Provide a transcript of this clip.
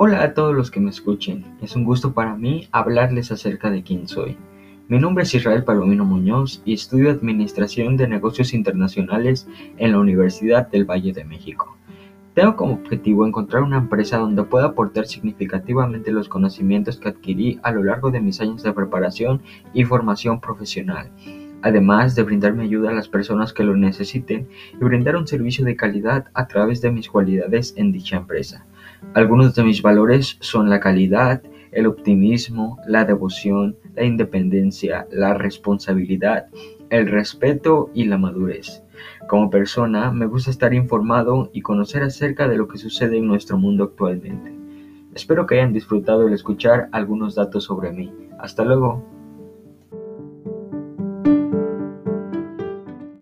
Hola a todos los que me escuchen. Es un gusto para mí hablarles acerca de quién soy. Mi nombre es Israel Palomino Muñoz y estudio Administración de Negocios Internacionales en la Universidad del Valle de México. Tengo como objetivo encontrar una empresa donde pueda aportar significativamente los conocimientos que adquirí a lo largo de mis años de preparación y formación profesional, además de brindarme ayuda a las personas que lo necesiten y brindar un servicio de calidad a través de mis cualidades en dicha empresa. Algunos de mis valores son la calidad, el optimismo, la devoción, la independencia, la responsabilidad, el respeto y la madurez. Como persona, me gusta estar informado y conocer acerca de lo que sucede en nuestro mundo actualmente. Espero que hayan disfrutado el escuchar algunos datos sobre mí. Hasta luego.